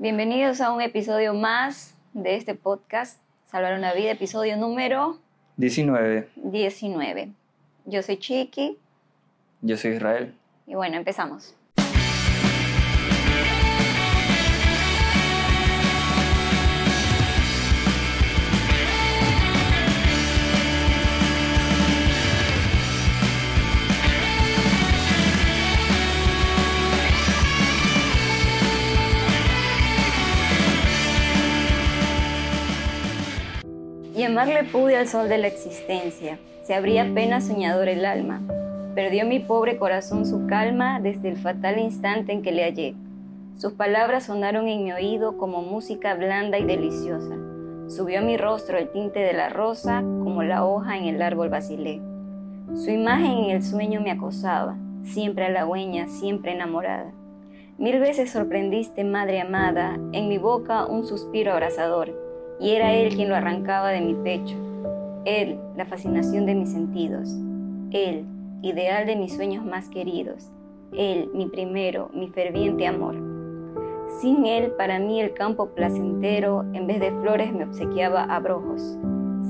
Bienvenidos a un episodio más de este podcast, Salvar una vida, episodio número 19. 19. Yo soy Chiqui Yo soy Israel. y bueno, empezamos. Y amarle pude al sol de la existencia, se abría apenas soñador el alma. Perdió mi pobre corazón su calma desde el fatal instante en que le hallé. Sus palabras sonaron en mi oído como música blanda y deliciosa. Subió a mi rostro el tinte de la rosa como la hoja en el árbol vacilé. Su imagen en el sueño me acosaba, siempre halagüeña, siempre enamorada. Mil veces sorprendiste, madre amada, en mi boca un suspiro abrasador, y era él quien lo arrancaba de mi pecho. Él, la fascinación de mis sentidos. Él, ideal de mis sueños más queridos. Él, mi primero, mi ferviente amor. Sin él, para mí el campo placentero, en vez de flores, me obsequiaba abrojos.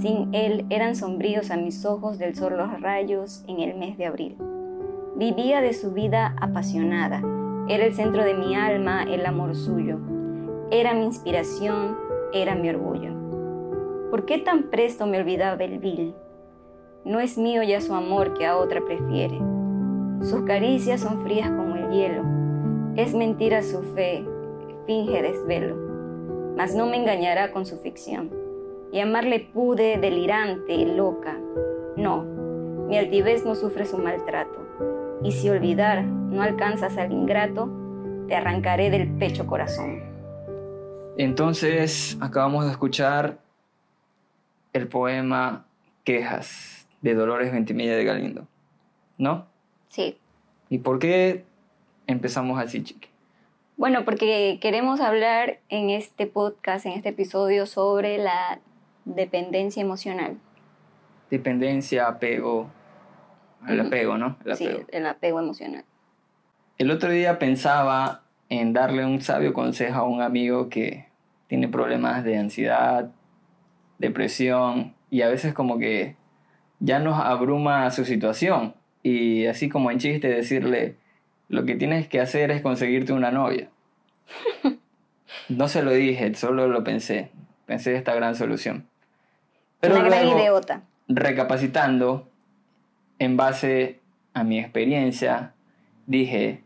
Sin él, eran sombríos a mis ojos del sol los rayos en el mes de abril. Vivía de su vida apasionada. Era el centro de mi alma, el amor suyo. Era mi inspiración, era mi orgullo. ¿Por qué tan presto me olvidaba el vil? No es mío ya su amor que a otra prefiere. Sus caricias son frías como el hielo. Es mentira su fe, finge desvelo. Mas no me engañará con su ficción. Y amarle pude delirante, loca. No, mi altivez no sufre su maltrato. Y si olvidar no alcanzas al ingrato, te arrancaré del pecho corazón. Entonces, acabamos de escuchar el poema Quejas de Dolores Ventimilla de Galindo. ¿No? Sí. ¿Y por qué empezamos así, chiqui? Bueno, porque queremos hablar en este podcast, en este episodio, sobre la dependencia emocional. Dependencia, apego. El apego, ¿no? El Sí, apego. el apego emocional. El otro día pensaba en darle un sabio consejo a un amigo que tiene problemas de ansiedad, depresión y a veces como que ya nos abruma su situación y así como en chiste decirle lo que tienes que hacer es conseguirte una novia. No se lo dije, solo lo pensé. Pensé esta gran solución. Pero Una gran luego, idiota. recapacitando, en base a mi experiencia, dije,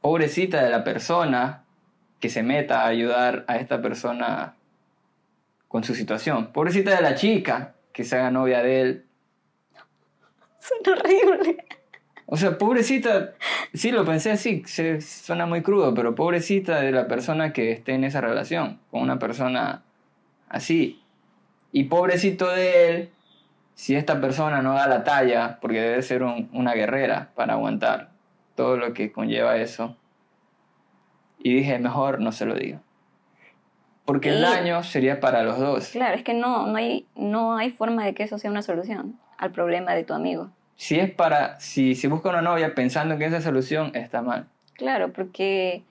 pobrecita de la persona que se meta a ayudar a esta persona con su situación. Pobrecita de la chica que se haga novia de él. Suena horrible. O sea, pobrecita, sí lo pensé así, se, suena muy crudo, pero pobrecita de la persona que esté en esa relación, con una persona así. Y pobrecito de él, si esta persona no da la talla, porque debe ser un- una guerrera para aguantar todo lo que conlleva eso. Y dije, mejor no se lo digo. Porque el Y- daño sería para los dos. Claro, es que no, no, hay, no hay forma de que eso sea una solución al problema de tu amigo. Si es para, si, si busca una novia pensando que esa solución está mal. Claro, porque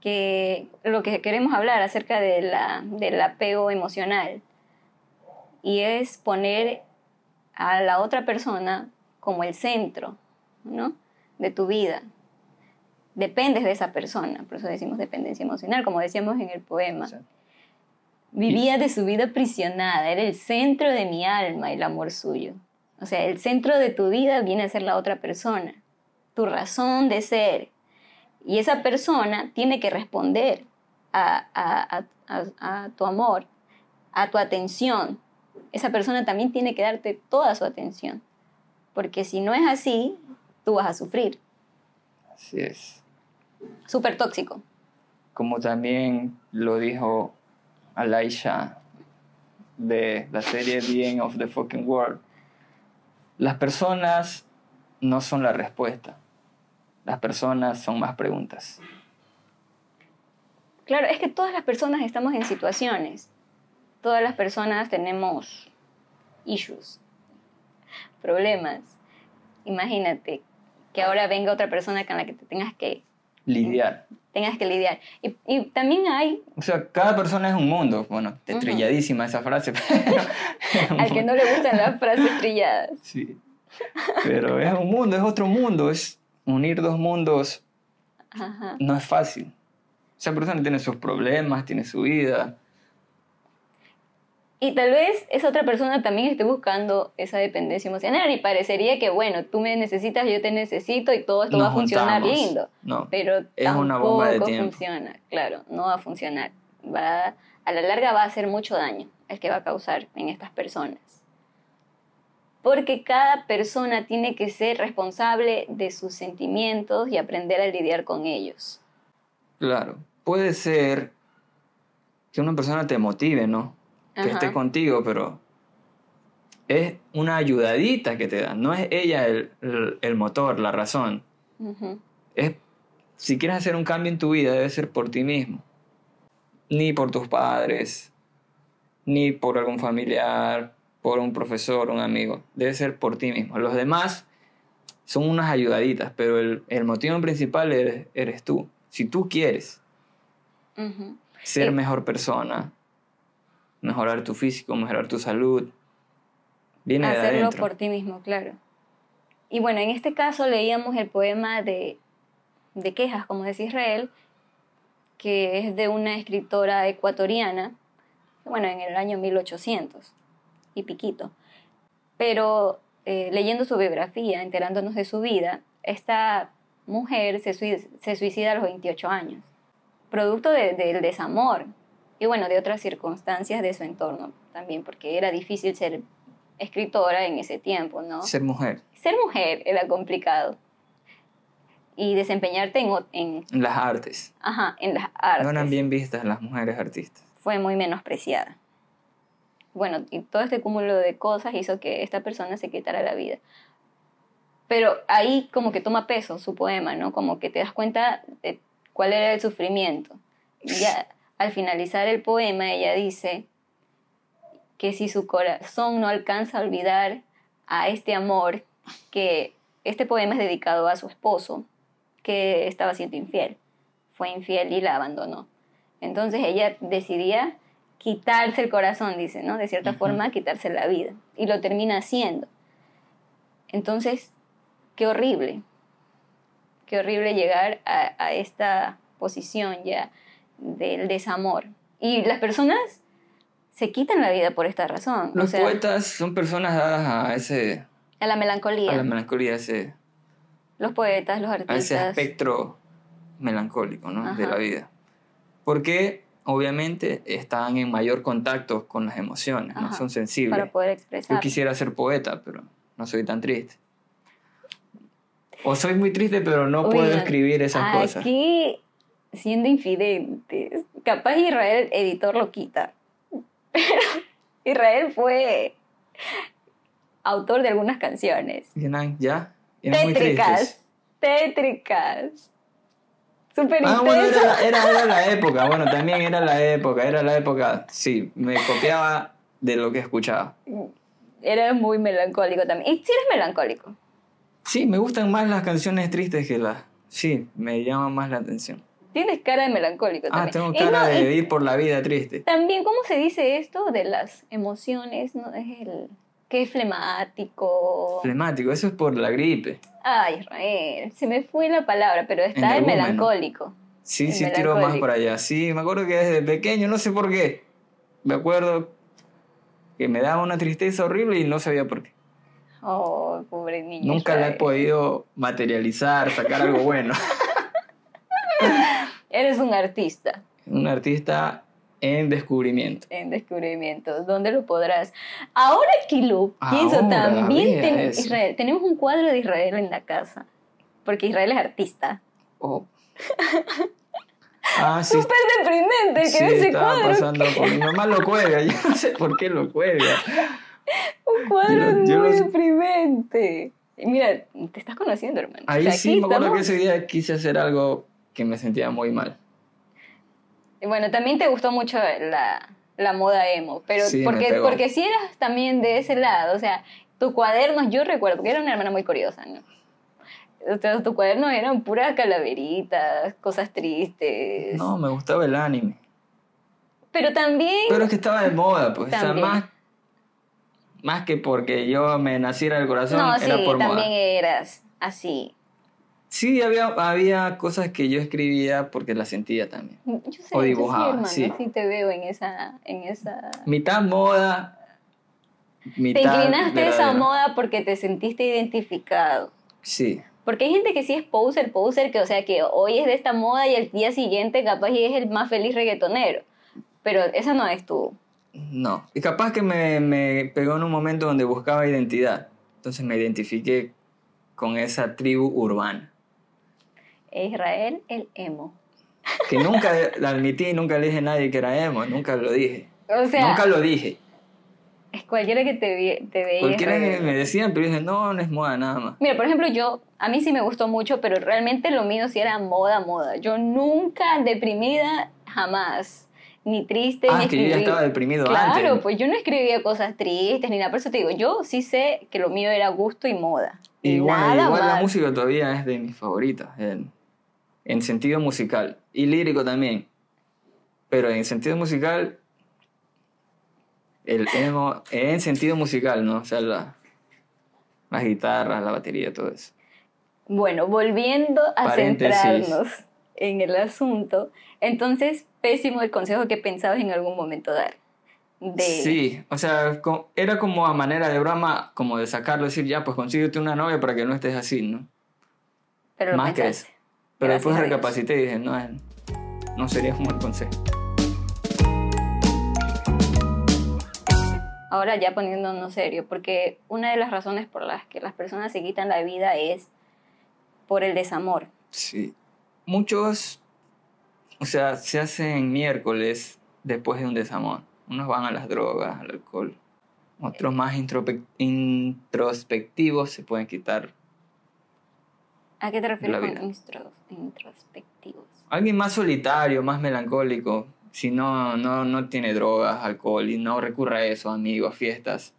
que lo que queremos hablar acerca de la, del apego emocional y es poner a la otra persona como el centro ¿no? de tu vida. Dependes de esa persona, por eso decimos dependencia emocional, como decíamos en el poema. Sí. Vivía de su vida aprisionada, era el centro de mi alma, el amor suyo. O sea, el centro de tu vida viene a ser la otra persona, tu razón de ser. Y esa persona tiene que responder a, a- a- a- a tu amor, a tu atención. Esa persona también tiene que darte toda su atención. Porque si no es así, tú vas a sufrir. Así es. Súper tóxico. como también lo dijo Alaisha de la serie The End of the Fucking World, las personas no son la respuesta. Las personas son más preguntas. Claro, es que todas las personas estamos en situaciones. Todas las personas tenemos issues, problemas. Imagínate que ahora venga otra persona con la que te tengas que Lidiar. tengas que lidiar. Y, y también hay, O sea, cada persona es un mundo. Bueno, trilladísima esa frase. Pero al que no le gustan las frases trilladas. Sí. Pero es un mundo, es otro mundo. Es unir dos mundos Ajá. no es fácil. Esa persona tiene sus problemas, tiene su vida. Y tal vez esa otra persona también esté buscando esa dependencia emocional y parecería que, bueno, tú me necesitas, yo te necesito y todo esto Nos va a funcionar juntamos. lindo. No. Pero Es tampoco una bomba de tiempo. funciona, claro, no va a funcionar. Va, a la larga va a hacer mucho daño el que va a causar en estas personas. Porque cada persona tiene que ser responsable de sus sentimientos y aprender a lidiar con ellos. Claro. Puede ser que una persona te motive, ¿no? Que Ajá. esté contigo, pero es una ayudadita que te da. No es ella el, el- el motor, la razón. Es, si quieres hacer un cambio en tu vida, debe ser por ti mismo. Ni por tus padres, ni por algún familiar, por un profesor, un amigo. Debe ser por ti mismo. Los demás son unas ayudaditas, pero el, el motivo principal eres, eres tú. Si tú quieres ser Eh. mejor persona, mejorar tu físico, mejorar tu salud, viene de hacerlo adentro. por ti mismo, claro. Y bueno, en este caso leíamos el poema de, de quejas, como decía Israel, que es de una escritora ecuatoriana, bueno, en el año 1800 y piquito. Pero eh, leyendo su biografía, enterándonos de su vida, esta mujer se, sui- se suicida a los 28 años, producto de- del desamor y bueno, de otras circunstancias de su entorno también, porque era difícil ser escritora en ese tiempo, ¿no? Ser mujer, Ser mujer era complicado. Y desempeñarte en, en, en las artes. ajá, en las artes No eran bien vistas las mujeres artistas. fue muy menospreciada. Bueno, y todo este cúmulo de cosas hizo que esta persona se quitara la vida. Pero ahí como que toma peso su poema, ¿no? Como que te das cuenta de cuál era el sufrimiento. Ya al finalizar el poema ella dice que si su corazón no alcanza a olvidar a este amor, que este poema es dedicado a su esposo, que estaba siendo infiel. Fue infiel y la abandonó. Entonces ella decidía quitarse el corazón, dice, ¿no? De cierta forma, quitarse la vida. Y lo termina haciendo. Entonces, qué horrible. Qué horrible llegar a, a esta posición ya del desamor. Y las personas se quitan la vida por esta razón. o Los sea, poetas son personas dadas a ese, a la melancolía. a la melancolía, ese, Los poetas, los a ese artistas. espectro melancólico ¿no? de Ajá. la vida. Porque obviamente están en mayor contacto con las emociones, ¿no? Ajá, son sensibles. para poder expresar. Yo quisiera ser poeta, pero no soy tan triste. O soy muy triste, pero no puedo escribir esas cosas. Aquí, siendo infidentes, capaz Israel, editor, lo quita. Pero Israel fue autor de algunas canciones. ¿Ya? Eran muy Tétricas. Tétricas. Súper Ah, bueno, era, era, era la época. Bueno, también era la época. Era la época. Sí, me copiaba de lo que escuchaba. Era muy melancólico también. Y si eres melancólico. Sí, me gustan más las canciones tristes que las. Sí, me llaman más la atención. Tienes cara de melancólico Ah, también. tengo Y cara no, de ir por la vida triste. También, ¿cómo se dice esto de las emociones? ¿No? Es el que es flemático. Flemático, eso es por la gripe. Ay, Israel, se me fue la palabra, pero está el melancólico. Sí, El sí, tiro más por allá. Sí, me acuerdo que desde pequeño, no sé por qué. Me acuerdo que me daba una tristeza horrible y no sabía por qué. Oh, pobre niño. Nunca la he podido materializar, sacar algo bueno. Eres un artista Un artista en descubrimiento. en descubrimiento. ¿Dónde lo podrás? Ahora, Kilo, pienso también. ten-. Israel, tenemos un cuadro de Israel en la casa. Porque Israel es artista. Oh. Ah, sí. Súper deprimente que Sí, ese estaba cuadro. pasando por mi mamá lo cuelga, yo no sé por qué lo cuelga. Un cuadro Yo- yo muy los- deprimente. Mira, te estás conociendo, hermano. Ahí O sea, sí me acuerdo que ese día quise hacer algo que me sentía muy mal. Y Bueno, también te gustó mucho la, la moda emo, pero Sí, porque, porque si eras también de ese lado, o sea, tu cuadernos, yo recuerdo, porque era una hermana muy curiosa, ¿no? O sea, tu cuaderno eran puras calaveritas, cosas tristes. No, me gustaba el anime. Pero también... Pero es que estaba de moda, pues. O sea, También. más, más que porque yo me naciera del corazón, no, era sí, por también moda. eras así. Sí, había, había cosas que yo escribía porque las sentía también. Yo sé, O yo sí, dibujaba, hermano, sí. sí te veo en esa... En esa... Mitad moda, Te mitad inclinaste a esa moda porque te sentiste identificado. Sí, Porque hay gente que sí es poser, poser, que o sea que hoy es de esta moda y el día siguiente capaz y es el más feliz reggaetonero. Pero esa no es tú. no. Y capaz que me, me pegó en un momento donde buscaba identidad. Entonces me identifiqué con esa tribu urbana. Israel el emo. Que nunca la admití, nunca le dije a nadie que era emo, nunca lo dije. O sea, nunca lo dije. es cualquiera que te, te veía. Cualquiera Israel. me decían, pero dije, no, no es moda nada más. Mira, por ejemplo, yo, a mí sí me gustó mucho, pero realmente lo mío sí era moda, moda. Yo nunca deprimida, jamás. Ni triste, Ah, ni que yo ya estaba deprimido Claro, antes. pues yo no escribía cosas tristes ni nada. Por eso te digo, yo sí sé que lo mío era gusto y moda. Bueno, nada igual la más. música todavía es de mis favoritas, en sentido musical. Y lírico también. Pero en sentido musical, el emo, en sentido musical, ¿no? O sea, la, las guitarras, la batería, todo eso. Bueno, volviendo a Paréntesis. centrarnos en el asunto, entonces, pésimo el consejo que pensabas en algún momento dar. De, Sí, o sea, era como a manera de broma, como de sacarlo, decir, ya, pues consíguete una novia para que no estés así, ¿no? pero más que pensaste. eso. Pero Gracias después recapacité y dije, no, es- no sería un buen consejo. Ahora ya poniéndonos serio, porque una de las razones por las que las personas se quitan la vida es por el desamor. Sí. Muchos, o sea, se hacen miércoles después de un desamor. Unos van a las drogas, al alcohol. Otros más introspectivos se pueden quitar. ¿A qué te refieres con introspectivos? Alguien más solitario, más melancólico, si no, no, no tiene drogas, alcohol y no recurre a eso, amigos, fiestas,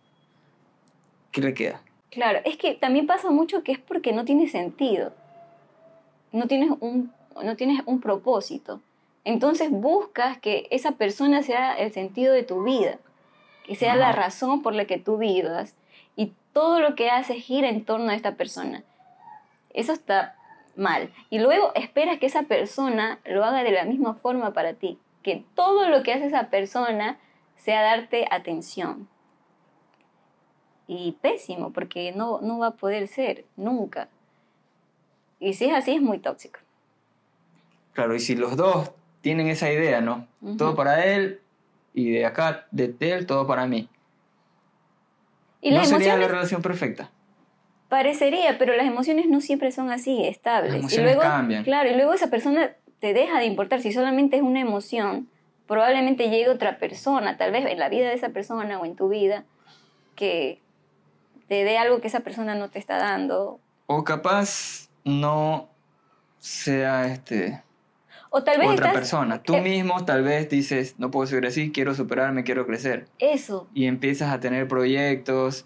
¿qué le queda? Claro, es que también pasa mucho que es porque no tiene sentido. No tienes un, no tienes un propósito. Entonces buscas que esa persona sea el sentido de tu vida, que sea la razón por la que tú vivas y todo lo que haces gira en torno a esta persona. Eso está mal. Y luego esperas que esa persona lo haga de la misma forma para ti, que todo lo que hace esa persona sea darte atención. Y pésimo, porque no, no va a poder ser, nunca. Y si es así, es muy tóxico. Claro, y si los dos tienen esa idea, ¿no? Todo para él y de acá, de él, todo para mí. Y no las sería emociones la relación perfecta. Parecería, pero las emociones no siempre son así, estables. Las y emociones luego, cambian. Claro, y luego esa persona te deja de importar. Si solamente es una emoción, probablemente llegue otra persona, tal vez en la vida de esa persona o en tu vida, que te dé algo que esa persona no te está dando. O capaz no sea este O tal vez otra estás... persona. Tú eh, mismo tal vez dices, no puedo seguir así, quiero superarme, quiero crecer. Eso, Y empiezas a tener proyectos,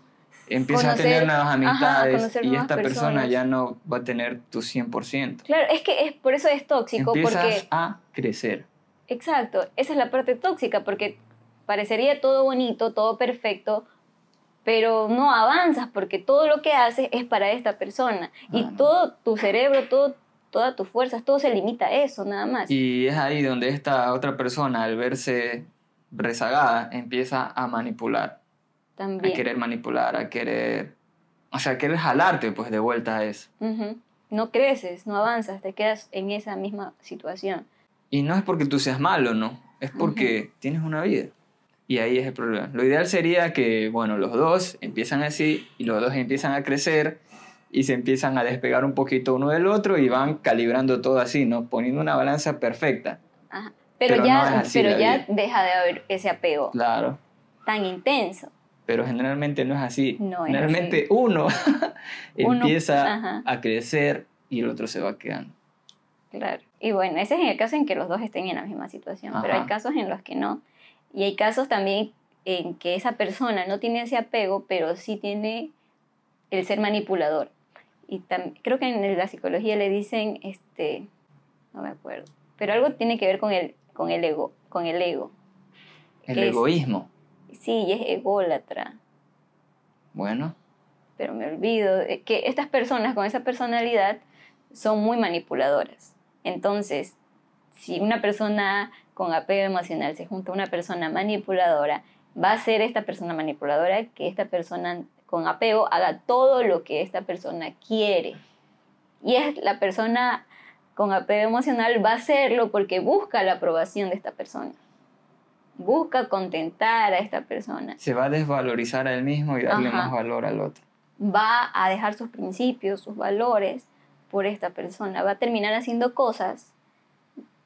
empiezas Conocer- a tener nuevas ajá, amistades conocer y esta persona ya no va a tener tu 100%. claro, es que es, por eso es tóxico, Empiezas porque... a crecer. Exacto, esa es la parte tóxica, porque parecería todo bonito, todo perfecto, pero no avanzas porque todo lo que haces es para esta persona y Ah, no. todo tu cerebro, todo, todas tus fuerzas, todo se limita a eso nada más. Y es ahí donde esta otra persona, al verse rezagada, empieza a manipular, a También. querer manipular, a querer, o sea, a querer jalarte pues de vuelta a eso. Ujú. No creces, no avanzas, te quedas en esa misma situación. Y no es porque tú seas malo, no, es porque tienes una vida. Y ahí es el problema. Lo ideal sería que, bueno, los dos empiezan así y los dos empiezan a crecer y se empiezan a despegar un poquito uno del otro y van calibrando todo así, ¿no? Poniendo una balanza perfecta. Ajá. Pero, Pero ya, no pero ya vida. deja de haber ese apego Claro. tan intenso. Pero generalmente no es así. No es generalmente uno Uno, empieza ajá. a crecer y el otro se va quedando. Claro. Y bueno, ese es en el caso en que los dos estén en la misma situación, pero hay Ajá. casos en los que no. Y hay casos también en que esa persona no tiene ese apego, pero sí tiene el ser manipulador. y creo que en la psicología le dicen, este, no me acuerdo, pero algo tiene que ver con el, con el ego, con el ego. El egoísmo. Sí, y es ególatra. Bueno. Pero me olvido que estas personas con esa personalidad son muy manipuladoras. Entonces, si una persona con apego emocional se junta a una persona manipuladora, va a ser esta persona manipuladora que esta persona con apego haga todo lo que esta persona quiere. Y es la persona con apego emocional va a hacerlo porque busca la aprobación de esta persona. Busca contentar a esta persona. Se va a desvalorizar a él mismo y darle más valor al otro. Va a dejar sus principios, sus valores por esta persona. Va a terminar haciendo cosas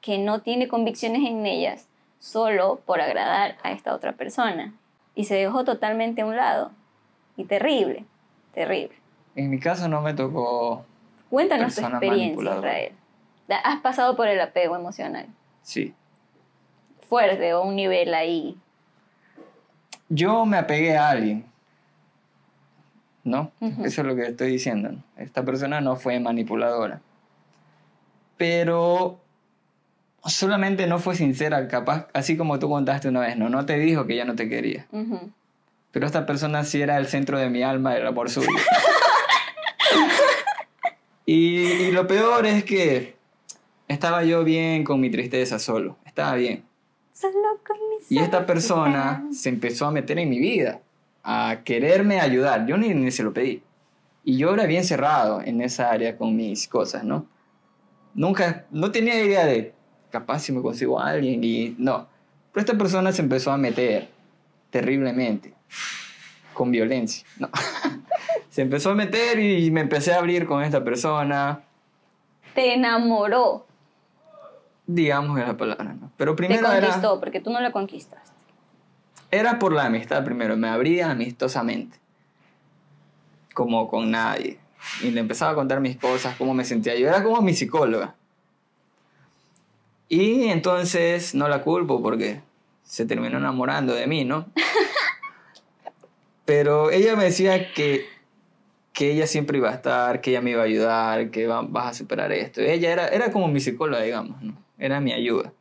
que no tiene convicciones en ellas solo por agradar a esta otra persona. Y se dejó totalmente a un lado. Y terrible, terrible. En mi caso no me tocó. Cuéntanos tu experiencia, Israel. ¿Has pasado por el apego emocional? Sí. Fuerte o un nivel ahí. Yo me apegué a alguien. ¿No? Eso es lo que estoy diciendo. Esta persona no fue manipuladora. Pero solamente no fue sincera, capaz, así como tú contaste una vez, ¿no? No te dijo que ya no te quería. Pero esta persona sí era el centro de mi alma, el amor suyo. y lo peor es que estaba yo bien con mi tristeza solo, estaba bien. Solo con mi Y esta persona se empezó a meter en mi vida, a quererme ayudar. Yo ni, ni se lo pedí. Y yo era bien cerrado en esa área con mis cosas, ¿no? Nunca, no tenía idea de capaz si me consigo a alguien y no. Pero esta persona se empezó a meter terriblemente, con violencia, ¿no? se empezó a meter y me empecé a abrir con esta persona. Te enamoró digamos es la palabra, ¿no? Pero primero Te conquistó, porque tú no la conquistaste. Era por la amistad primero, me abría amistosamente, como con nadie. Y le empezaba a contar mis cosas, cómo me sentía. Yo era como mi psicóloga. Y entonces no la culpo porque se terminó enamorando de mí, ¿no? Pero ella me decía que que ella siempre iba a estar, que ella me iba a ayudar, que vas a superar esto. Ella era, era como mi psicóloga, digamos, ¿no? Era mi ayuda.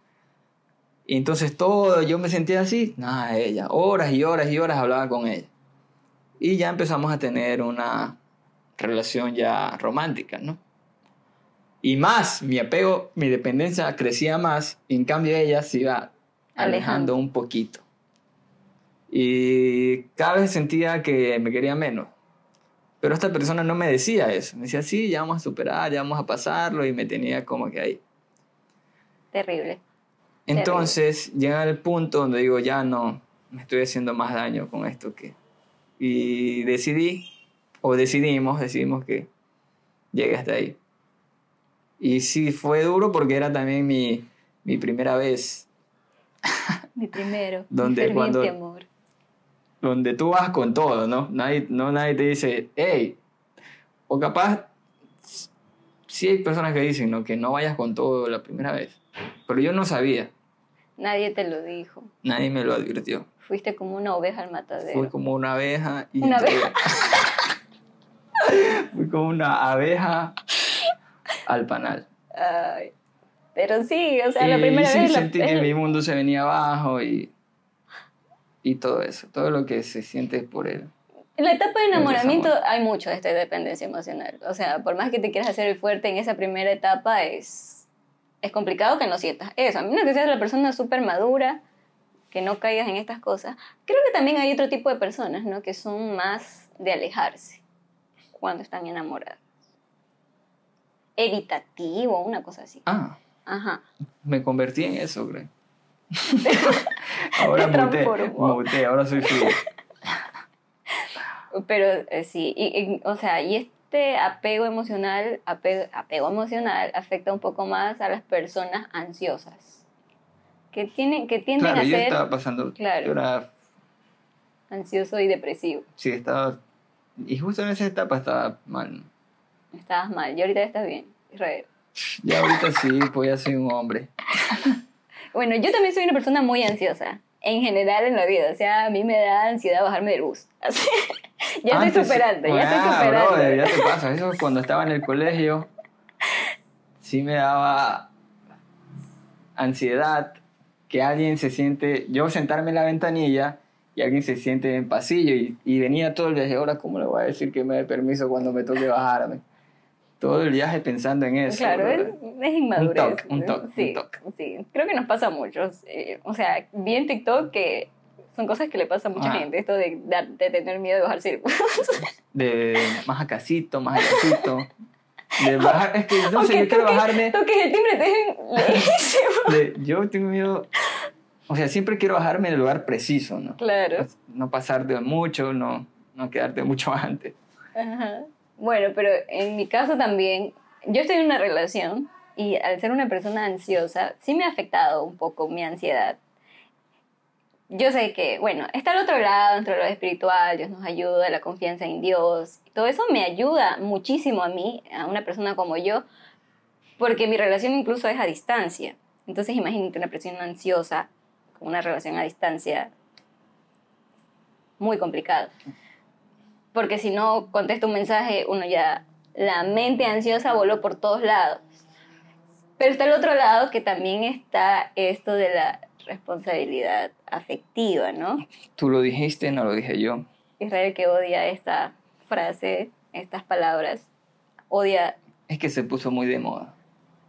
Y entonces todo, yo me sentía así, nada, ella, horas y horas y horas hablaba con ella. Y ya empezamos a tener una relación ya romántica, ¿no? Y más, mi apego, mi dependencia crecía más, y en cambio ella se iba alejando un poquito. Y cada vez sentía que me quería menos. Pero esta persona no me decía eso. Me decía, sí, ya vamos a superar, ya vamos a pasarlo. Y me tenía como que ahí. Terrible. Entonces llega el punto donde digo, ya no, me estoy haciendo más daño con esto que... Y decidí, o decidimos, decidimos que llegue hasta ahí. Y sí, fue duro porque era también mi, mi primera vez. Mi primero. donde mi cuando, amor donde tú vas con todo, ¿no? Nadie, no, nadie te dice, hey, o capaz, sí hay personas que dicen, ¿no? Que no vayas con todo la primera vez, pero yo no sabía. Nadie te lo dijo. Nadie me lo advirtió. Fuiste como una oveja al matadero. Fui como una abeja. Y una abeja. Fui como una abeja al panal. Ay, pero sí, o sea, la primera sí vez... sentí que mi mundo se venía abajo y y todo eso, todo lo que se siente por él. En la etapa de enamoramiento hay mucho de esta dependencia emocional. O sea, por más que te quieras hacer el fuerte en esa primera etapa, es, es complicado que no sientas eso. A menos que seas la persona súper madura, que no caigas en estas cosas. Creo que también hay otro tipo de personas, ¿no? Que son más de alejarse cuando están enamoradas. Evitativo, una cosa así. Ah. Ajá. Me convertí en eso, creo. ahora muté, ahora soy frío. Pero eh, sí, y, o sea, y este apego emocional, apego, apego, emocional afecta un poco más a las personas ansiosas. Que, tienen, que tienden a yo ser... estaba pasando... Claro. Yo era... Ansioso y depresivo. Sí, estaba... Y justo en esa etapa estaba mal. Estabas mal. Y ahorita estás bien, Israel. Ya ahorita sí, pues ya soy un hombre. Bueno, yo también soy una persona muy ansiosa, en general en la vida. O sea, a mí me da ansiedad bajarme del bus. Así. Ya Antes- estoy superando, ya estoy superando. brother, ya te pasa. Eso es cuando estaba en el colegio. Sí me daba ansiedad que alguien se siente, yo sentarme en la ventanilla y alguien se siente en pasillo y, y venía todo el viaje. Ahora, ¿cómo le voy a decir que me dé permiso cuando me toque bajarme? Todo el viaje pensando en eso. Claro, es, es inmadurez. Un toque, un toque, sí. Sí, creo que nos pasa a muchos. Eh, o sea, vi en TikTok que son cosas que le pasa a mucha Ah. gente, esto de, de, de tener miedo de bajar círculos. De más a casito, más a casito. De bajar, es que no sé, yo quiero bajarme. Toques el timbre, te de- yo tengo miedo. O sea, siempre quiero bajarme en el lugar preciso, ¿no? Claro. No pasar de mucho, no, no quedarte mucho antes. Ajá. Bueno, pero en mi caso también, yo estoy en una relación y al ser una persona ansiosa, sí me ha afectado un poco mi ansiedad. Yo sé que, bueno, está al otro lado, nuestro lado espiritual, Dios nos ayuda, la confianza en Dios, todo eso me ayuda muchísimo a mí, a una persona como yo, porque mi relación incluso es a distancia. Entonces imagínate una persona ansiosa con una relación a distancia, muy complicado porque si no contesta un mensaje, uno ya, la mente ansiosa voló por todos lados. Pero está el otro lado que también está esto de la responsabilidad afectiva, ¿no? Tú lo dijiste, no lo dije yo. Israel que odia esta frase, estas palabras, odia, Es que se puso muy de moda.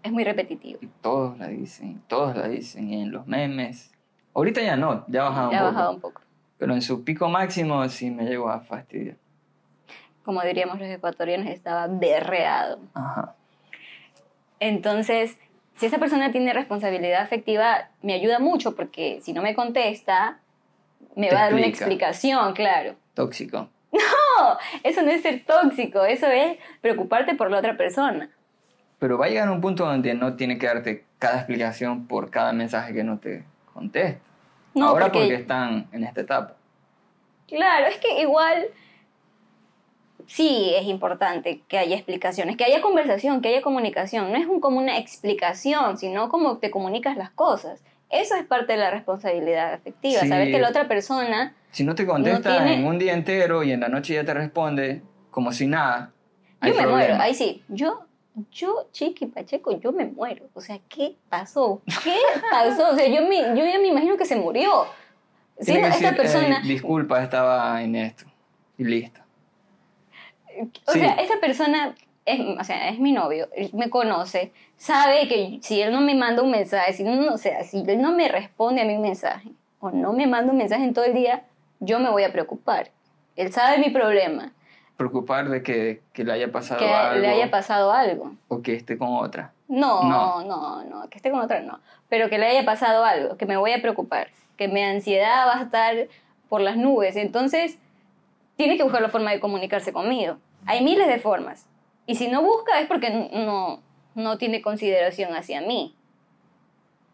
es muy repetitivo. Y todos la dicen, todos la dicen, y en los memes. Ahorita ya no, ya ha bajado Ya un poco. bajado un poco. Pero en su pico máximo sí me llegó a fastidiar. Como diríamos los ecuatorianos, estaba berreado. Ajá. Entonces, si esa persona tiene responsabilidad afectiva, me ayuda mucho porque si no me contesta, me Te va a dar una explica. explicación, claro. Tóxico. No, eso no es ser tóxico, eso es preocuparte por la otra persona. Pero va a llegar un punto donde no tiene que darte cada explicación por cada mensaje que no te contesta. No, Ahora porque, porque están en esta etapa. claro, es que igual sí es importante que haya explicaciones, que haya conversación, que haya comunicación. No es un, como una explicación, sino como te comunicas las cosas. Eso es parte de la responsabilidad afectiva, Sí. saber que la otra persona Si no te contesta tiene- en un día entero y en la noche ya te responde como si nada, Yo me problema. muero, ahí sí. Yo, yo, Chiqui Pacheco, yo me muero. O sea, ¿qué pasó? ¿Qué pasó? O sea, yo, me, yo ya me imagino que se murió. Que esta decir, persona, "Ey, disculpa, estaba en esto. Y listo. O sí. sea, esta persona es, o sea, es mi novio, él me conoce, sabe que si él no me manda un mensaje, si no, o sea, si él no me responde a mi mensaje o no me manda un mensaje en todo el día, yo me voy a preocupar. Él sabe mi problema, Preocupar de que, que le haya pasado que algo le haya pasado algo. o que esté con otra. No, No. no, no, que esté con otra no. Pero que le haya pasado algo, que me voy a preocupar, que mi ansiedad va a estar por las nubes. Entonces, tiene que buscar la forma de comunicarse conmigo. Hay miles de formas. Y si no busca es porque no, no tiene consideración hacia mí.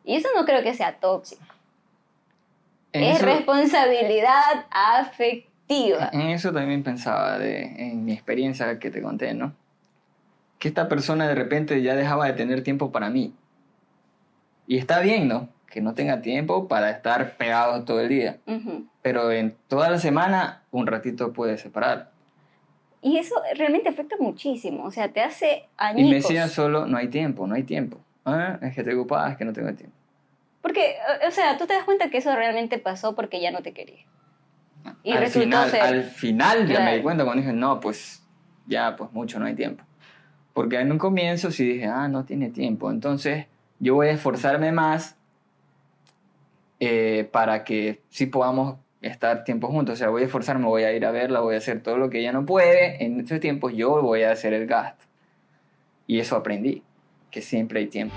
Y eso no creo que sea tóxico. En es eso- responsabilidad afectiva. En eso también pensaba de, en mi experiencia que te conté, ¿no? Que esta persona de repente ya dejaba de tener tiempo para mí. Y está bien, ¿no? Que no tenga tiempo para estar pegado todo el día. Pero en toda la semana un ratito puede separar. Y eso realmente afecta muchísimo. O sea, te hace Y me añicos. decía solo, no hay tiempo, no hay tiempo. Ah, es que estoy ocupada, es que no tengo tiempo. Porque, o- sea, tú te das cuenta que eso realmente pasó porque ya no te quería. Y al resultó final, ser- al final ya me di cuenta cuando dije, no, pues ya, pues mucho, no hay tiempo. Porque en un comienzo sí dije, ah, no tiene tiempo. Entonces yo voy a esforzarme más eh, para que sí podamos estar tiempo juntos. O sea, voy a esforzarme, voy a ir a verla, voy a hacer todo lo que ella no puede. En esos tiempos yo voy a hacer el gasto. Y eso aprendí, que siempre hay tiempo.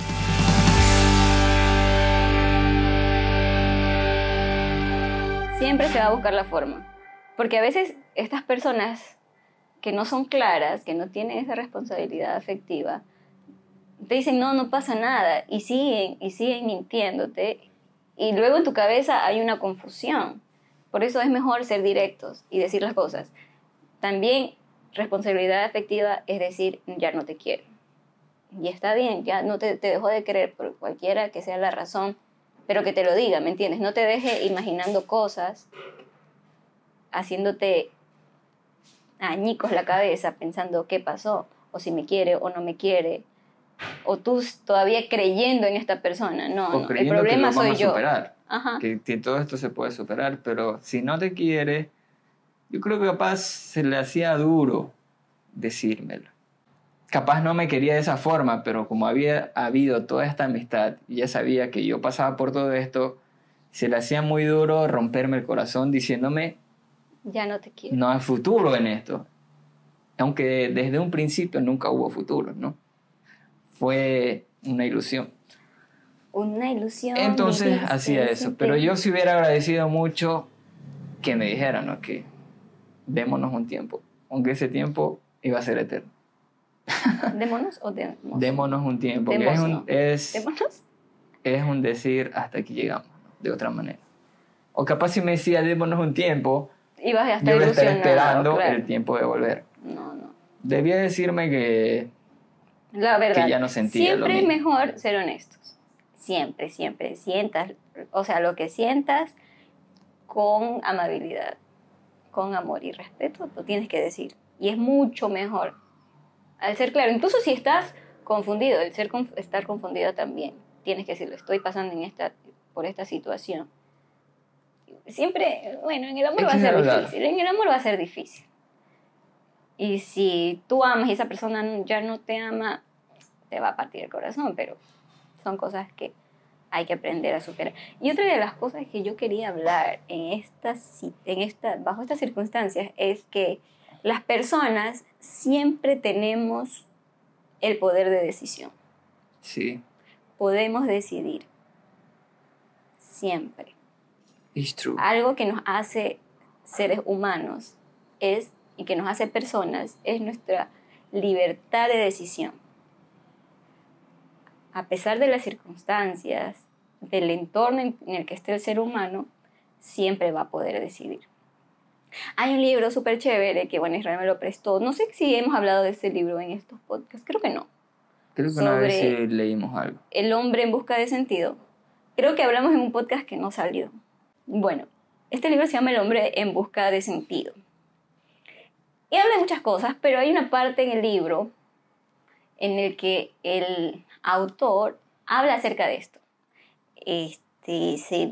Siempre se va a buscar la forma. Porque a veces estas personas que no son claras, que no tienen esa responsabilidad afectiva, te dicen, no, no pasa nada, y siguen, y siguen mintiéndote, y luego en tu cabeza hay una confusión. Por eso es mejor ser directos y decir las cosas. También responsabilidad afectiva es decir, ya no te quiero. Y está bien, ya no te, te dejo de querer por cualquiera que sea la razón, pero que te lo diga, ¿me entiendes? No te deje imaginando cosas, haciéndote añicos la cabeza pensando qué pasó, o si me quiere o no me quiere, o tú todavía creyendo en esta persona. No, O no, el problema que lo soy yo. superar. Ajá. que, que todo esto se puede superar, pero si no te quiere, yo creo que capaz se le hacía duro decírmelo. Capaz no me quería de esa forma, pero como había habido toda esta amistad y ya sabía que yo pasaba por todo esto, se le hacía muy duro romperme el corazón diciéndome Ya no te quiero. no hay futuro en esto. Aunque desde un principio nunca hubo futuro, ¿no? Fue una ilusión. Una ilusión. Entonces hacía eso. Pero yo sí hubiera agradecido mucho que me dijeran, ¿no? Que démonos un tiempo. Aunque ese tiempo iba a ser eterno. ¿Démonos o demos? Démonos un tiempo. Demos, es, un, ¿no? es, ¿Démonos? es un decir hasta aquí llegamos, de otra manera. O capaz si me decía démonos un tiempo, Ibas a estar yo iba a estar esperando claro. el tiempo de volver. No, no. Debía decirme que La verdad. Que ya no sentía lo Siempre es mejor ser honestos. Siempre, siempre. Sientas, o sea, lo que sientas con amabilidad, con amor y respeto, lo tienes que decir. Y es mucho mejor. Al ser claro, incluso si estás confundido, el ser estar confundido también, tienes que decirlo, estoy pasando en esta, por esta situación. Siempre, bueno, en el amor va a ser hablar. difícil, en el amor va a ser difícil. Y si tú amas y esa persona ya no te ama, te va a partir el corazón, pero son cosas que hay que aprender a superar. Y otra de las cosas que yo quería hablar en esta, si- en esta, bajo estas circunstancias es que las personas siempre tenemos el poder de decisión. sí, Podemos decidir. Siempre. it's true. Algo que nos hace seres humanos es y que nos hace personas es nuestra libertad de decisión. A pesar de las circunstancias, del entorno en el que esté el ser humano, siempre va a poder decidir. Hay un libro súper chévere que, bueno, Israel me lo prestó. No sé si hemos hablado de ese libro en estos podcasts, creo que no. Creo que una vez sobre- sí leímos algo. El hombre en busca de sentido. Creo que hablamos en un podcast que no salió. Bueno, este libro se llama El hombre en busca de sentido. Y habla de muchas cosas, pero hay una parte en el libro en el que el autor habla acerca de esto. Este, se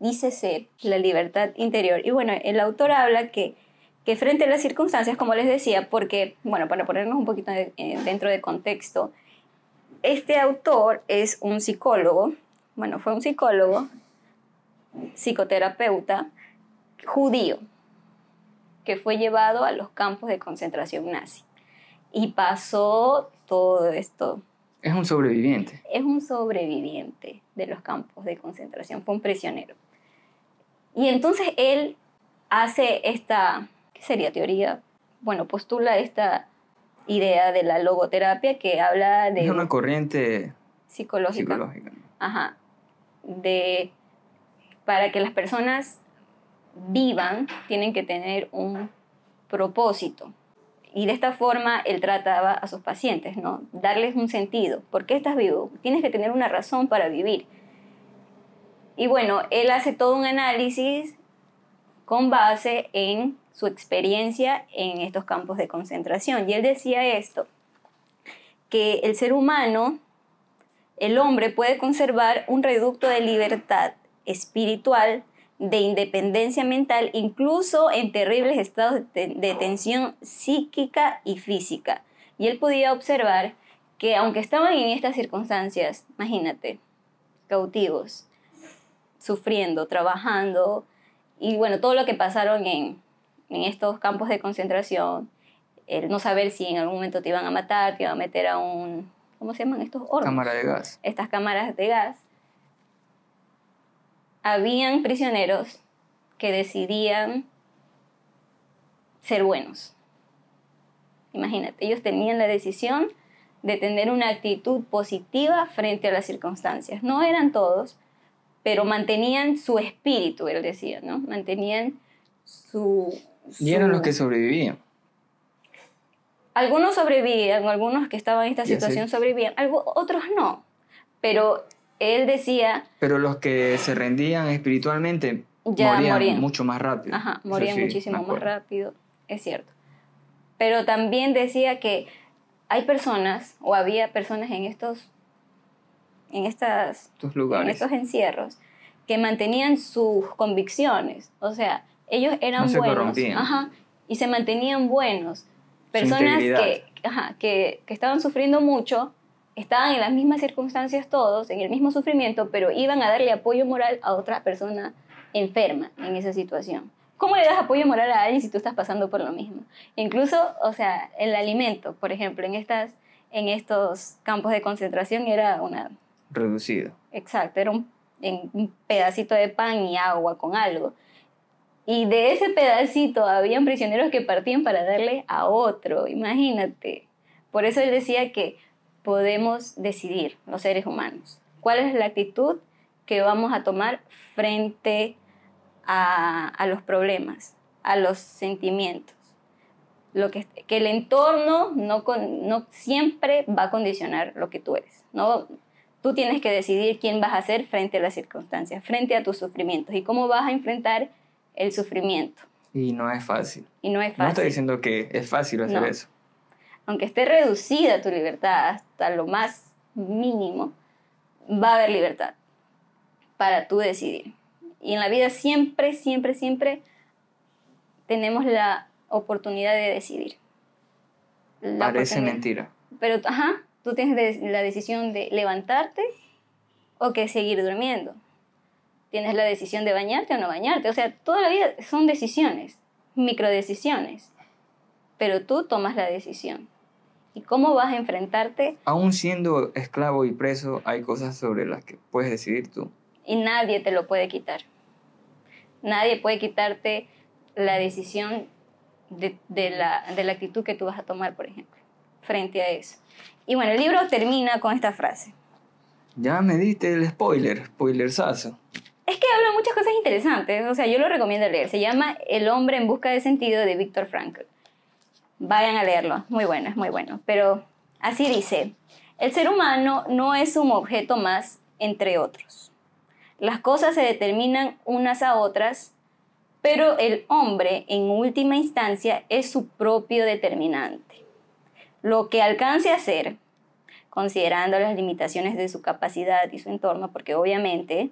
dice ser la libertad interior. Y bueno, el autor habla que, que frente a las circunstancias, como les decía, porque, bueno, para ponernos un poquito eh, dentro de contexto, este autor es un psicólogo, bueno, fue un psicólogo, psicoterapeuta judío, que fue llevado a los campos de concentración nazi. Y pasó todo esto. Es un sobreviviente. Es un sobreviviente de los campos de concentración, fue un prisionero. Y entonces él hace esta, ¿qué sería teoría? Bueno, postula esta idea de la logoterapia que habla de Es una corriente psicológica. psicológica. Ajá. De para que las personas vivan tienen que tener un propósito. Y de esta forma él trataba a sus pacientes, ¿no? Darles un sentido. ¿Por qué estás vivo? Tienes que tener una razón para vivir. Y bueno, él hace todo un análisis con base en su experiencia en estos campos de concentración. Y él decía esto, que el ser humano el hombre puede conservar un reducto de libertad espiritual, de independencia mental, incluso en terribles estados de, tensión psíquica y física. Y él podía observar que aunque estaban en estas circunstancias, imagínate, cautivos, sufriendo, trabajando, y bueno, todo lo que pasaron en, en estos campos de concentración, el no saber si en algún momento te iban a matar, te iban a meter a un, ¿cómo se llaman estos hornos? Cámara de gas. estas cámaras de gas, habían prisioneros que decidían ser buenos. Imagínate, ellos tenían la decisión de tener una actitud positiva frente a las circunstancias. No eran todos, pero mantenían su espíritu, él decía, ¿no? Mantenían su... Y eran los que sobrevivían. Algunos sobrevivían, algunos que estaban en esta situación sobrevivían, algo, otros no. Pero él decía, Pero los que se rendían espiritualmente Ya morían, morían. mucho más rápido. Ajá, morían sí, muchísimo más rápido, es cierto. Pero también decía que hay personas, o había personas en estos, en estas, lugares. en estos encierros, que mantenían sus convicciones. O sea, ellos eran buenos. Ajá, y se mantenían buenos. Personas que, que, que estaban sufriendo mucho, estaban en las mismas circunstancias todos, en el mismo sufrimiento, pero iban a darle apoyo moral a otra persona enferma en esa situación. ¿Cómo le das apoyo moral a alguien si tú estás pasando por lo mismo? Incluso, o sea, el alimento, por ejemplo, en, estas, en estos campos de concentración era una... Reducido. Exacto, era un, un pedacito de pan y agua con algo. Y de ese pedacito habían prisioneros que partían para darle a otro, imagínate. Por eso él decía que podemos decidir, los seres humanos, cuál es la actitud que vamos a tomar frente a, los problemas, a los sentimientos. Lo que, que el entorno no, no siempre va a condicionar lo que tú eres. No, tú tienes que decidir quién vas a ser frente a las circunstancias, frente a tus sufrimientos y cómo vas a enfrentar el sufrimiento. Y no es fácil. Y no es fácil. No estoy diciendo que es fácil hacer eso. Aunque esté reducida tu libertad hasta lo más mínimo, va a haber libertad para tú decidir. Y en la vida siempre, siempre, siempre tenemos la oportunidad de decidir. Parece mentira. Pero, ajá, tú tienes la decisión de levantarte o que seguir durmiendo. Tienes la decisión de bañarte o no bañarte. O sea, toda la vida son decisiones, microdecisiones. Pero tú tomas la decisión. ¿Y cómo vas a enfrentarte? Aún siendo esclavo y preso, hay cosas sobre las que puedes decidir tú y nadie te lo puede quitar. Nadie puede quitarte la decisión de, la, actitud que tú vas a tomar, por ejemplo, frente a eso. Y bueno, el libro termina con esta frase. Ya me diste el spoiler, spoilersazo. Es que habla muchas cosas interesantes, o sea, yo lo recomiendo leer. Se llama El hombre en busca de sentido de Víctor Frankl. Vayan a leerlo, muy bueno, es muy bueno. Pero así dice, el ser humano no es un objeto más entre otros. Las cosas se determinan unas a otras, pero el hombre en última instancia es su propio determinante. Lo que alcance a hacer, considerando las limitaciones de su capacidad y su entorno, porque obviamente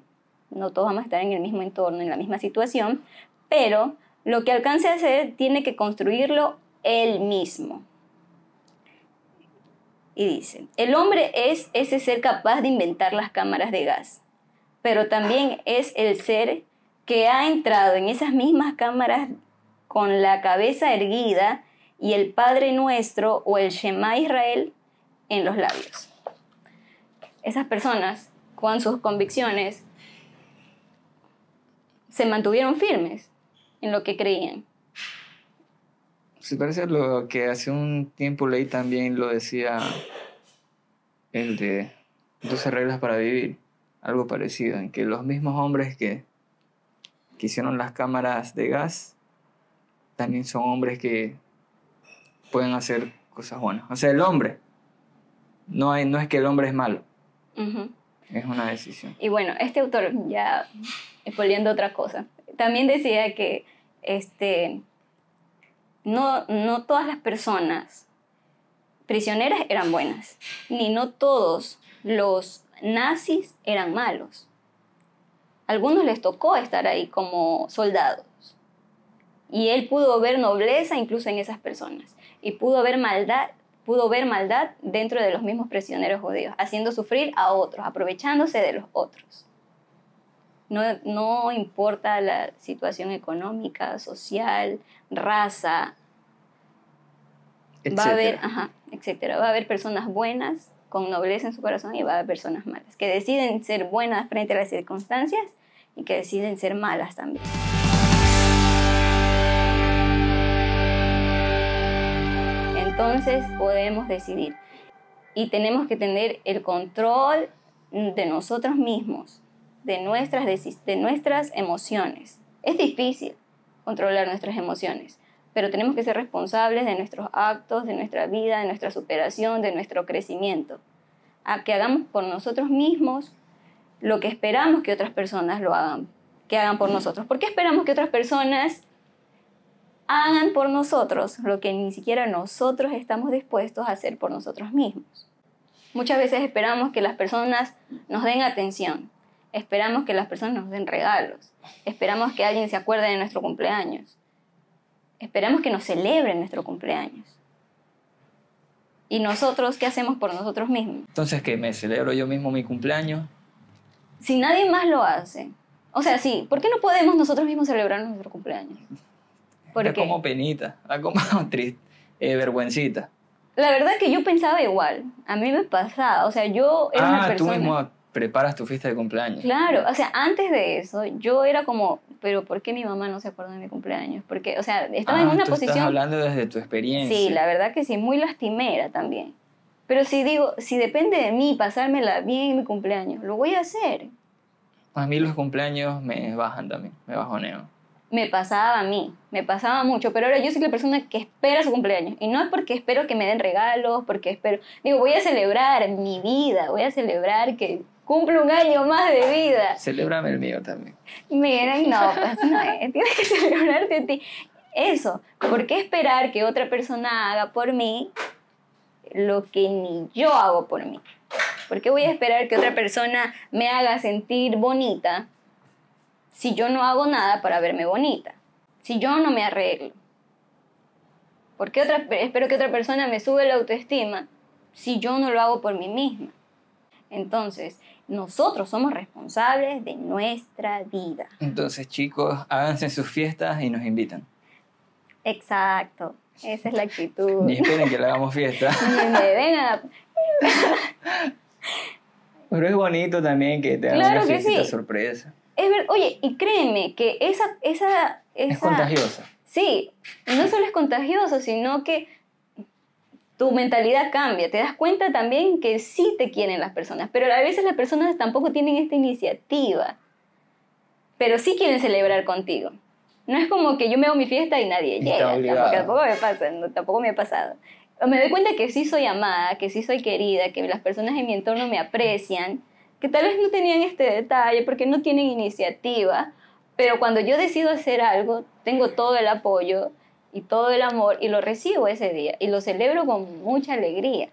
no todos vamos a estar en el mismo entorno, en la misma situación, pero lo que alcance a hacer tiene que construirlo él mismo. Y dice, el hombre es ese ser capaz de inventar las cámaras de gas pero también es el ser que ha entrado en esas mismas cámaras con la cabeza erguida y el Padre Nuestro o el Shema Israel en los labios. Esas personas, con sus convicciones, se mantuvieron firmes en lo que creían. Se parece lo que hace un tiempo leí también, lo decía el de 12 reglas para vivir algo parecido, en que los mismos hombres que, hicieron las cámaras de gas también son hombres que pueden hacer cosas buenas. O sea, el hombre, no, hay, no es que el hombre es malo, es una decisión. Y bueno, este autor, ya exponiendo otra cosa, también decía que este, no, no todas las personas prisioneras eran buenas, ni no todos los nazis eran malos. algunos les tocó estar ahí como soldados. Y él pudo ver nobleza incluso en esas personas. Y pudo ver maldad, pudo ver maldad dentro de los mismos prisioneros judíos, haciendo sufrir a otros, aprovechándose de los otros. No, no importa la situación económica, social, raza. Va a haber, ajá, etcétera. Va a haber personas buenas con nobleza en su corazón y va a haber personas malas, que deciden ser buenas frente a las circunstancias y que deciden ser malas también. Entonces podemos decidir y tenemos que tener el control de nosotros mismos, de nuestras, de nuestras emociones. Es difícil controlar nuestras emociones, pero tenemos que ser responsables de nuestros actos, de nuestra vida, de nuestra superación, de nuestro crecimiento. A que hagamos por nosotros mismos lo que esperamos que otras personas lo hagan, que hagan por nosotros. ¿Por qué esperamos que otras personas hagan por nosotros lo que ni siquiera nosotros estamos dispuestos a hacer por nosotros mismos. Muchas veces esperamos que las personas nos den atención, esperamos que las personas nos den regalos, esperamos que alguien se acuerde de nuestro cumpleaños, esperamos que nos celebren nuestro cumpleaños. ¿Y nosotros qué hacemos por nosotros mismos? Entonces, ¿qué? ¿Me celebro yo mismo mi cumpleaños? Si nadie más lo hace. O sea, sí, ¿por qué no podemos nosotros mismos celebrar nuestro cumpleaños? ¿Por es como penita, es como triste, eh, vergüencita. La verdad que yo pensaba igual. A mí me pasaba. O sea, yo era una persona. Ah, tú mismo preparas tu fiesta de cumpleaños. Claro, o sea, antes de eso, yo era como, pero ¿por qué mi mamá no se acuerda de mi cumpleaños? Porque, o sea, estaba en Ah, una tú posición. Estás hablando desde tu experiencia. Sí, la verdad que sí, muy lastimera también. Pero si digo, si depende de mí pasármela bien en mi cumpleaños, lo voy a hacer. A mí los cumpleaños me bajan también, me bajoneo. Me pasaba a mí, me pasaba mucho, pero ahora yo soy la persona que espera su cumpleaños. Y no es porque espero que me den regalos, porque espero. Digo, voy a celebrar mi vida, voy a celebrar que cumplo un año más de vida. Celébrame el mío también. Miren, no, pues no es. Tienes que celebrarte a ti. Eso, ¿por qué esperar que otra persona haga por mí lo que ni yo hago por mí? ¿Por qué voy a esperar que otra persona me haga sentir bonita si yo no hago nada para verme bonita? Si yo no me arreglo. ¿Por qué otra, espero que otra persona me sube la autoestima si yo no lo hago por mí misma? Entonces, nosotros somos responsables de nuestra vida. Entonces, chicos, háganse sus fiestas y nos invitan. Exacto, esa es la actitud. Ni esperen que le hagamos fiesta. Ni me vengan a... Pero es bonito también que te hagan Claro una fiesta sí. sorpresa. Es ver- Oye, y créeme que esa, esa, esa... Es contagiosa. Sí, no solo es contagioso, sino que tu mentalidad cambia. Te das cuenta también que sí te quieren las personas, pero a veces las personas tampoco tienen esta iniciativa, pero sí quieren celebrar contigo. No es como que yo me hago mi fiesta y nadie Y llega, tampoco, tampoco me pasa, no, tampoco me ha pasado. Me doy cuenta que sí soy amada, que sí soy querida, que las personas en mi entorno me aprecian, que tal vez no tenían este detalle porque no tienen iniciativa, pero cuando yo decido hacer algo, tengo todo el apoyo y todo el amor y lo recibo ese día y lo celebro con mucha alegría.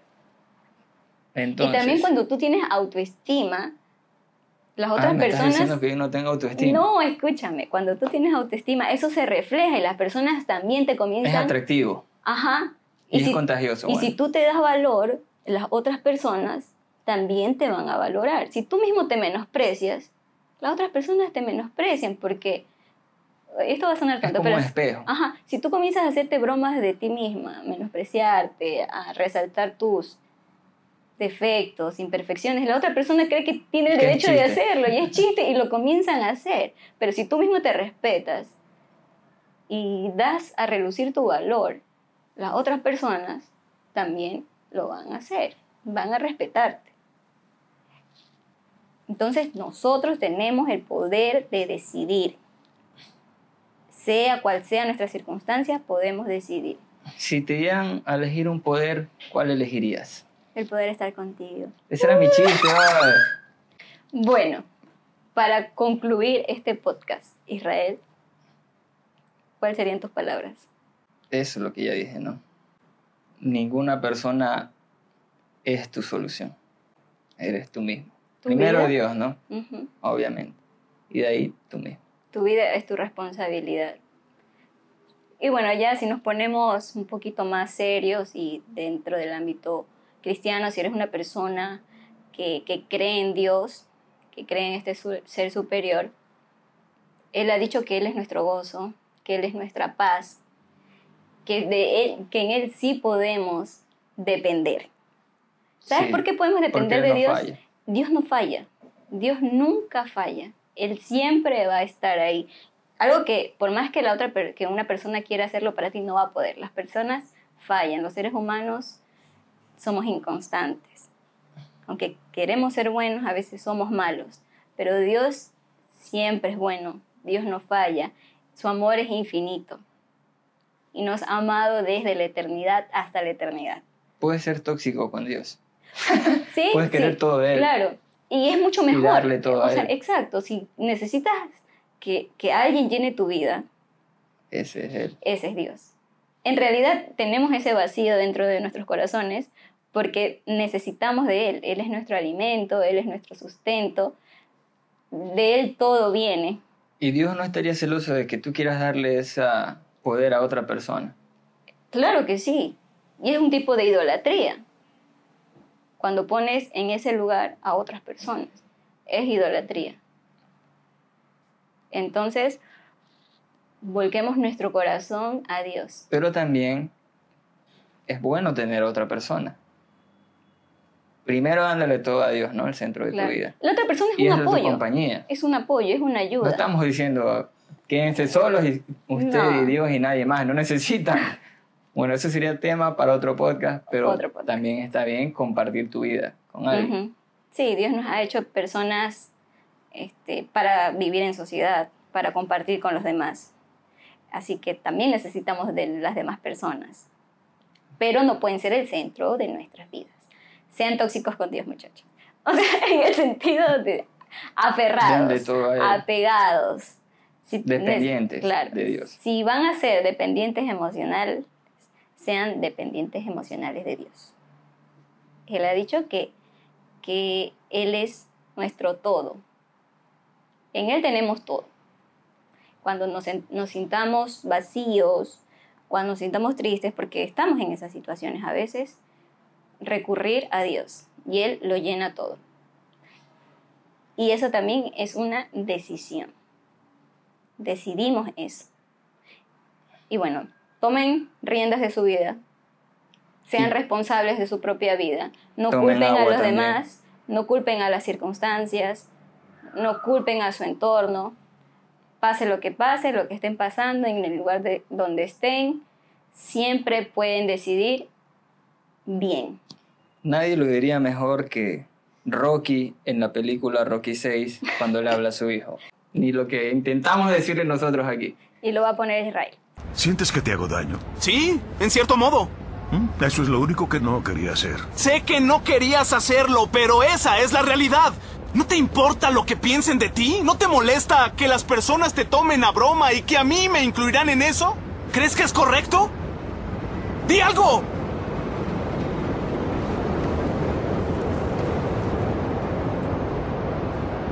Entonces, y también cuando tú tienes autoestima, las Ah, otras ¿me estás personas... diciendo que yo no tengo autoestima. No, escúchame, cuando tú tienes autoestima, eso se refleja y las personas también te es comienzan... atractivo Ajá. y, si, es contagioso. y bueno. si tú te das valor, las otras personas también te van a valorar. Si tú mismo te menosprecias, las otras personas te menosprecian porque esto va a sonar es tanto, como pero un espejo. Ajá, si tú comienzas a hacerte bromas de ti misma, a menospreciarte, a resaltar tus defectos, imperfecciones, la otra persona cree que tiene el es derecho de hacerlo y es chiste y lo comienzan a hacer. Pero si tú mismo te respetas y das a relucir tu valor, las otras personas también lo van a hacer, van a respetarte. Entonces nosotros tenemos el poder de decidir. Sea cual sea nuestra circunstancia, podemos decidir. Si te dieran a elegir un poder, ¿cuál elegirías? El poder estar contigo. Ese era mi chiste. ay. Bueno, para concluir este podcast, Israel, ¿cuáles serían tus palabras? Eso es lo que ya dije, ¿no? Ninguna persona es tu solución. Eres tú mismo. ¿Tu Primero vida? Dios, ¿no? Ujú. Obviamente. Y de ahí tú mismo. Tu vida es tu responsabilidad. Y bueno, ya si nos ponemos un poquito más serios y dentro del ámbito cristiano, si eres una persona que, que cree en Dios, que cree en este su- ser superior, Él ha dicho que Él es nuestro gozo, que Él es nuestra paz, que, de él, que en Él sí podemos depender. ¿Sabes Sí, por qué podemos depender de no Dios? falla. Dios no falla. Dios nunca falla. Él siempre va a estar ahí. Algo que por más que la otra que una persona quiera hacerlo para ti no va a poder. Las personas fallan. Los seres humanos somos inconstantes. Aunque queremos ser buenos, a veces somos malos. Pero Dios siempre es bueno. Dios no falla. Su amor es infinito. Y nos ha amado desde la eternidad hasta la eternidad. Puedes ser tóxico con Dios. ¿Sí? Puedes querer sí, todo de Él. Claro. Y es mucho mejor. darle todo o a sea, Él. exacto. Si necesitas que, que alguien llene tu vida, Ese es Él. Ese es Dios. En realidad tenemos ese vacío dentro de nuestros corazones porque necesitamos de Él. Él es nuestro alimento, Él es nuestro sustento. De Él todo viene. ¿Y Dios no estaría celoso de que tú quieras darle ese poder a otra persona? Claro que sí. Y es un tipo de idolatría. Cuando pones en ese lugar a otras personas. Es idolatría. Entonces, volquemos nuestro corazón a Dios. Pero también es bueno tener otra persona. Primero dándole todo a Dios, ¿no? El centro de tu vida. La otra persona es y un es apoyo. Tu compañía. Es un apoyo, es una ayuda. No estamos diciendo quédense solos y usted No. y Dios y nadie más, no necesitan. Bueno, eso sería tema para otro podcast, pero Otro podcast. también está bien compartir tu vida con alguien. Ujú. Sí, Dios nos ha hecho personas este, para vivir en sociedad, para compartir con los demás. Así que también necesitamos de las demás personas. Pero no pueden ser el centro de nuestras vidas. Sean tóxicos con Dios, muchachos. O sea, en el sentido de aferrados, apegados. Si- Dependientes claro, de Dios. Si van a ser dependientes emocionales, sean dependientes emocionales de Dios. Él ha dicho que, que Él es nuestro todo. En Él tenemos todo. Cuando nos, nos sintamos vacíos, cuando nos sintamos tristes, porque estamos en esas situaciones a veces, recurrir a Dios y Él lo llena todo. Y eso también es una decisión. Decidimos eso. Y bueno, tomen riendas de su vida. Sean Sí. responsables de su propia vida. No Tomen culpen a los también. demás, no culpen a las circunstancias, no culpen a su entorno. Pase lo que pase, lo que estén pasando en el lugar de donde estén, siempre pueden decidir bien. Nadie lo diría mejor que Rocky en la película Rocky 6 cuando le habla a su hijo. Ni lo que intentamos decirle nosotros aquí. Y lo va a poner Israel. ¿Sientes que te hago daño? Sí, en cierto modo. ¿Mm? Eso es lo único que no quería hacer. Sé que no querías hacerlo, pero esa es la realidad. ¿No te importa lo que piensen de ti? ¿No te molesta que las personas te tomen a broma y que a mí me incluirán en eso? ¿Crees que es correcto? ¡Di algo!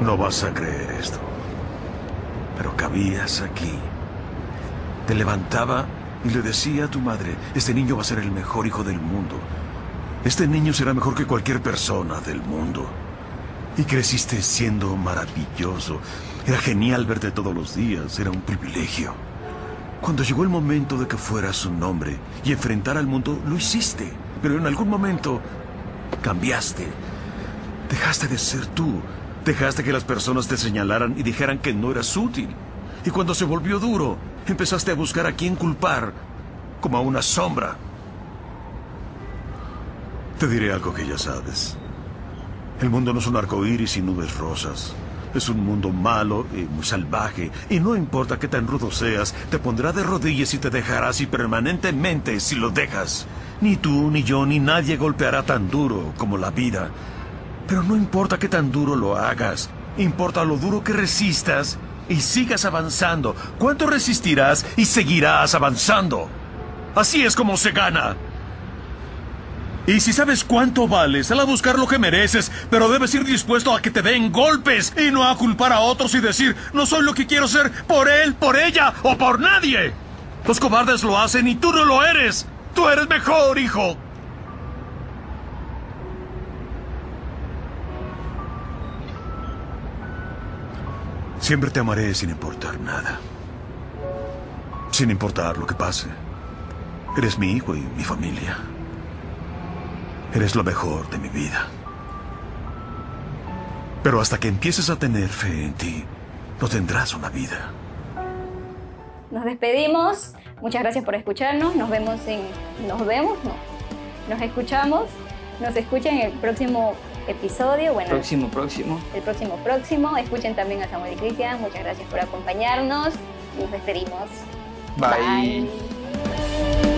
No vas a creer esto. Pero cabías aquí. Te levantaba y le decía a tu madre, este niño va a ser el mejor hijo del mundo. Este niño será mejor que cualquier persona del mundo. Y creciste siendo maravilloso. Era genial verte todos los días, era un privilegio. Cuando llegó el momento de que fueras un hombre y enfrentar al mundo, lo hiciste. Pero en algún momento cambiaste. Dejaste de ser tú. Dejaste que las personas te señalaran y dijeran que no eras útil. Y cuando se volvió duro, empezaste a buscar a quién culpar, como a una sombra. Te diré algo que ya sabes. El mundo no es un arco iris y nubes rosas. Es un mundo malo y muy salvaje, y no importa qué tan rudo seas, te pondrá de rodillas y te dejará así permanentemente si lo dejas. Ni tú, ni yo, ni nadie golpeará tan duro como la vida. Pero no importa qué tan duro lo hagas, importa lo duro que resistas y sigas avanzando. ¿Cuánto resistirás y seguirás avanzando? Así es como se gana. Y si sabes cuánto vales, sal a buscar lo que mereces, pero debes ir dispuesto a que te den golpes y no a culpar a otros y decir, no soy lo que quiero ser por él, por ella o por nadie. Los cobardes lo hacen y tú no lo eres. Tú eres mejor, hijo. Siempre te amaré sin importar nada. Sin importar lo que pase. Eres mi hijo y mi familia. Eres lo mejor de mi vida. Pero hasta que empieces a tener fe en ti, no tendrás una vida. Nos despedimos. Muchas gracias por escucharnos. Nos vemos en. Nos vemos, no. Nos escuchamos. Nos escuchan en el próximo episodio. Bueno, Próximo, próximo. el próximo próximo. Escuchen también a Samuel y Cristian. Muchas gracias por acompañarnos. Nos despedimos. Bye.